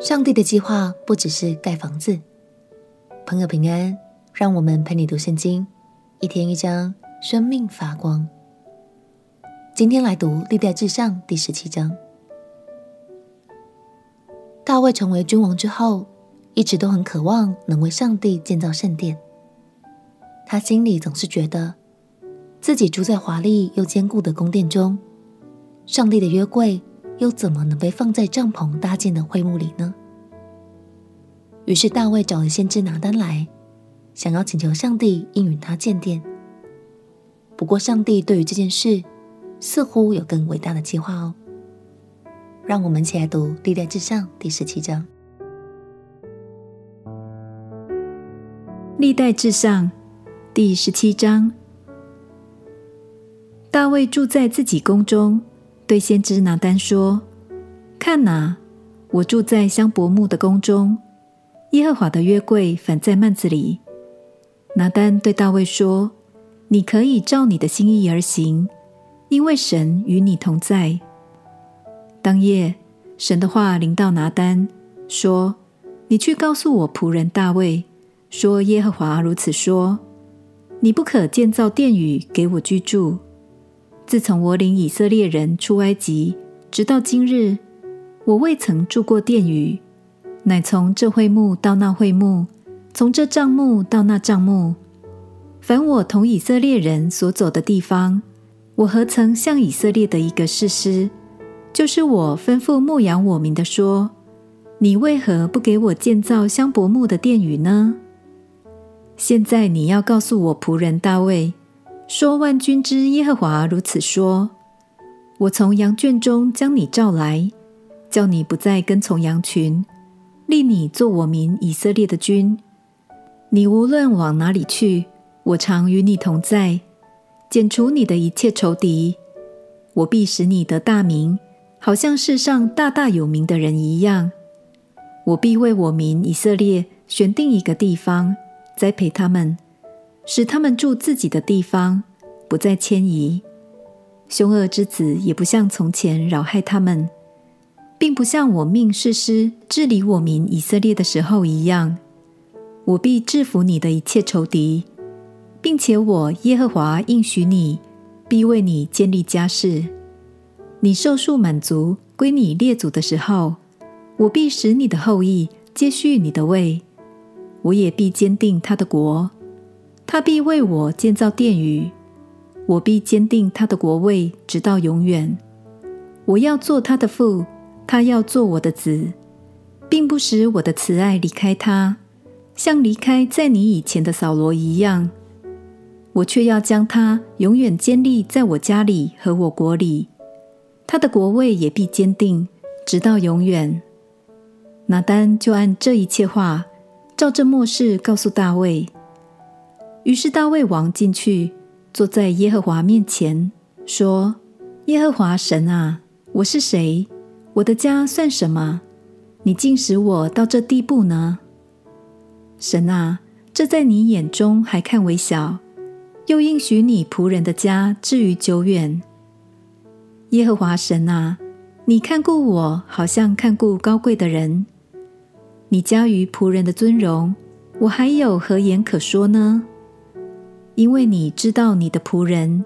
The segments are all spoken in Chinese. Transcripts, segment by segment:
上帝的计划不只是盖房子。朋友平安，让我们陪你读圣经，一天一章，生命发光。今天来读历代志上第十七章。大卫成为君王之后，一直都很渴望能为上帝建造圣殿。他心里总是觉得，自己住在华丽又坚固的宫殿中，上帝的约柜又怎么能被放在帐篷搭建的会幕里呢？于是大卫找了先知拿单来，想要请求上帝应允他建殿。不过，上帝对于这件事似乎有更伟大的计划哦。让我们一起来读《历代志上》第十七章。《历代志上》第十七章，大卫住在自己宫中，对先知拿单说：“看哪，我住在香柏木的宫中。”耶和华的约柜反在幔子里。拿单对大卫说：“你可以照你的心意而行，因为神与你同在。”当夜，神的话临到拿单，说：“你去告诉我仆人大卫，说耶和华如此说：你不可建造殿宇给我居住。自从我领以色列人出埃及，直到今日，我未曾住过殿宇。”乃从这会幕到那会幕，从这帐幕到那帐幕，凡我同以色列人所走的地方，我何曾向以色列的一个士师，就是我吩咐牧养我民的说：你为何不给我建造香柏木的殿宇呢？现在你要告诉我仆人大卫，说万军之耶和华如此说：我从羊圈中将你召来，叫你不再跟从羊群。立你做我民以色列的君，你无论往哪里去，我常与你同在，剪除你的一切仇敌。我必使你得大名，好像世上大大有名的人一样。我必为我民以色列选定一个地方，栽培他们，使他们住自己的地方，不再迁移。凶恶之子也不像从前扰害他们。并不像我命士师治理我民以色列的时候一样，我必制服你的一切仇敌，并且我耶和华应许你，必为你建立家室。你受数满足归你列祖的时候，我必使你的后裔接续你的位，我也必坚定他的国，他必为我建造殿宇，我必坚定他的国位直到永远。我要做他的父。他要做我的子，并不使我的慈爱离开他，像离开在你以前的扫罗一样。我却要将他永远坚立在我家里和我国里，他的国位也必坚定，直到永远。拿单就按这一切话，照这默示告诉大卫。于是大卫王进去，坐在耶和华面前，说：“耶和华神啊，我是谁？”我的家算什么？你竟使我到这地步呢？神啊，这在你眼中还看为小，又应许你仆人的家至于久远。耶和华神啊，你看顾我，好像看顾高贵的人。你加于仆人的尊荣，我还有何言可说呢？因为你知道你的仆人。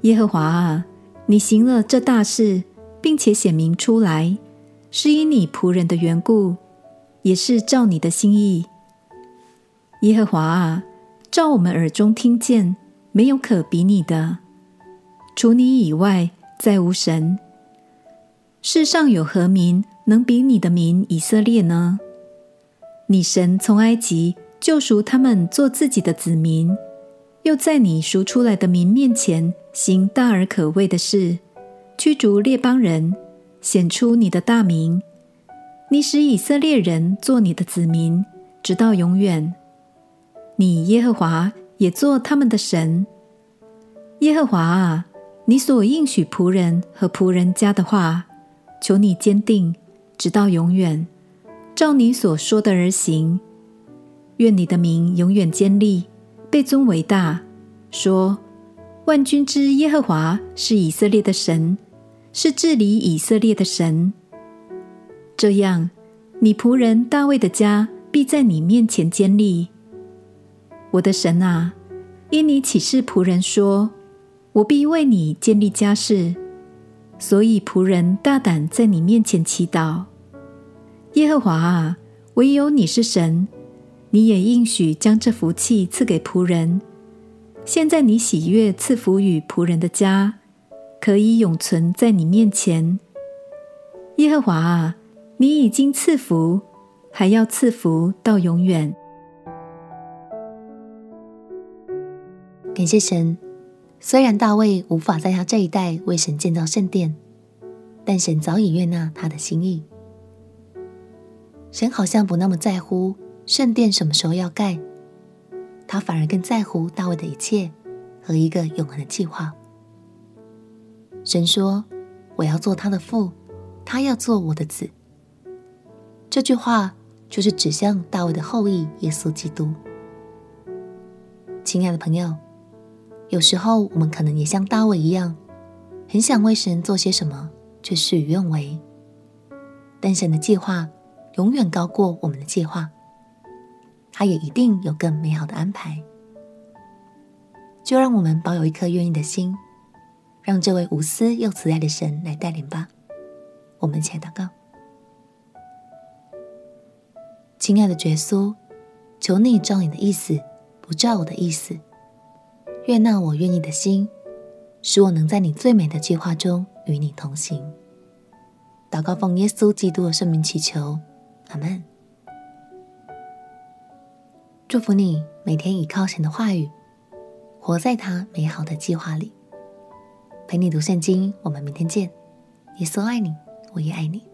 耶和华啊，你行了这大事。并且显明出来，是因你仆人的缘故，也是照你的心意。耶和华啊，照我们耳中听见，没有可比拟的，除你以外，再无神。世上有何民能比你的民以色列呢？你神从埃及救赎他们做自己的子民，又在你赎出来的民面前行大而可畏的事。驱逐列邦人，显出你的大名。你使以色列人做你的子民，直到永远。你耶和华也做他们的神。耶和华啊，你所应许仆人和仆人家的话，求你坚定，直到永远，照你所说的而行。愿你的名永远坚立，被尊为大。说：万军之耶和华是以色列的神。是治理以色列的神，这样你仆人大卫的家必在你面前坚立。我的神啊，因你启示仆人说，我必为你建立家室，所以仆人大胆在你面前祈祷。耶和华啊，唯有你是神，你也应许将这福气赐给仆人。现在你喜悦赐福与仆人的家，可以永存在你面前。耶和华啊，你已经赐福，还要赐福到永远。感谢神，虽然大卫无法在他这一代为神建造圣殿，但神早已悦纳他的心意。神好像不那么在乎圣殿什么时候要盖。他反而更在乎大卫的一切和一个永恒的计划。神说：“我要做他的父，他要做我的子。”这句话就是指向大卫的后裔耶稣基督。亲爱的朋友，有时候我们可能也像大卫一样，很想为神做些什么，却事与愿违。但神的计划永远高过我们的计划。他也一定有更美好的安排，就让我们保有一颗愿意的心，让这位无私又慈爱的神来带领吧。我们一起来祷告：亲爱的耶稣，求你照你的意思，不照我的意思，悦纳我愿意的心，使我能在你最美的计划中与你同行。祷告奉耶稣基督的圣名祈求，阿门。祝福你每天倚靠神的话语，活在他美好的计划里。陪你读圣经，我们明天见。耶稣爱你，我也爱你。